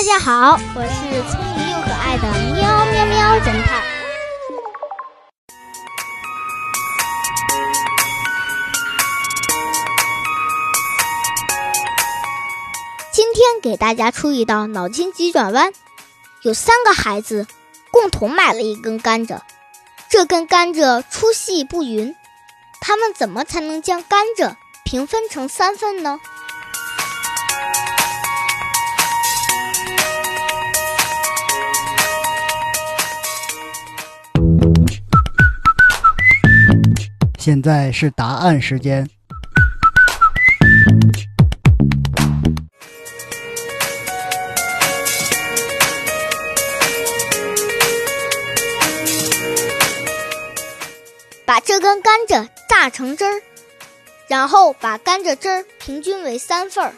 大家好，我是聪明又可爱的喵喵喵侦探。今天给大家出一道脑筋急转弯：有三个孩子共同买了一根甘蔗，这根甘蔗粗细不匀，他们怎么才能将甘蔗平分成三份呢？现在是答案时间。把这根甘蔗榨成汁儿，然后把甘蔗汁儿平均为三份儿。